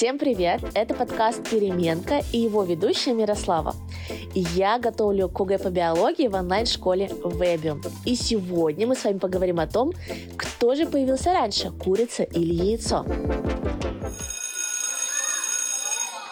Всем привет! Это подкаст «Переменка» и его ведущая Мирослава. Я готовлю КГ по биологии в онлайн-школе Webium. И сегодня мы с вами поговорим о том, кто же появился раньше, курица или яйцо.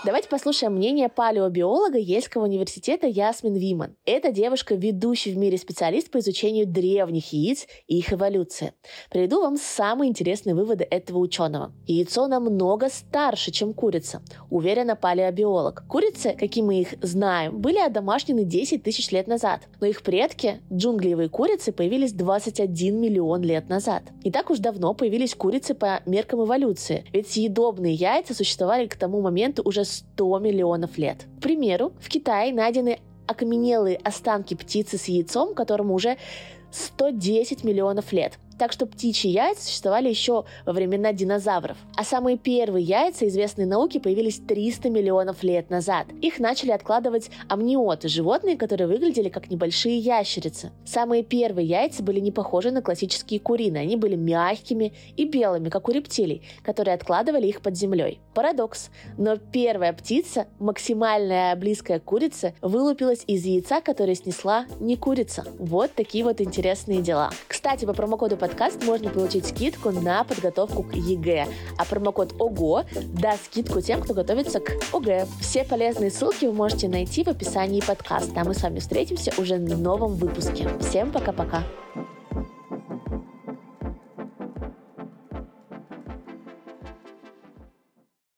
Давайте послушаем мнение палеобиолога Ельского университета Ясмин Виман. Эта девушка ведущий в мире специалист по изучению древних яиц и их эволюции. Приведу вам самые интересные выводы этого ученого. Яйцо намного старше, чем курица, уверена палеобиолог. Курицы, какие мы их знаем, были одомашнены 10 тысяч лет назад, но их предки, джунглевые курицы, появились 21 миллион лет назад. Не так уж давно появились курицы по меркам эволюции, ведь съедобные яйца существовали к тому моменту уже 100 миллионов лет. К примеру, в Китае найдены окаменелые останки птицы с яйцом, которому уже 110 миллионов лет – так что птичьи яйца существовали еще во времена динозавров. А самые первые яйца, известные науке, появились 300 миллионов лет назад. Их начали откладывать амниоты, животные, которые выглядели как небольшие ящерицы. Самые первые яйца были не похожи на классические куриные, они были мягкими и белыми, как у рептилий, которые откладывали их под землей. Парадокс. Но первая птица, максимально близкая к курице, вылупилась из яйца, которое снесла не курица. Вот такие вот интересные дела. Кстати, по промокоду подкаст можно получить скидку на подготовку к ЕГЭ. А промокод ОГО даст скидку тем, кто готовится к ОГЭ. Все полезные ссылки вы можете найти в описании подкаста. А мы с вами встретимся уже в новом выпуске. Всем пока-пока.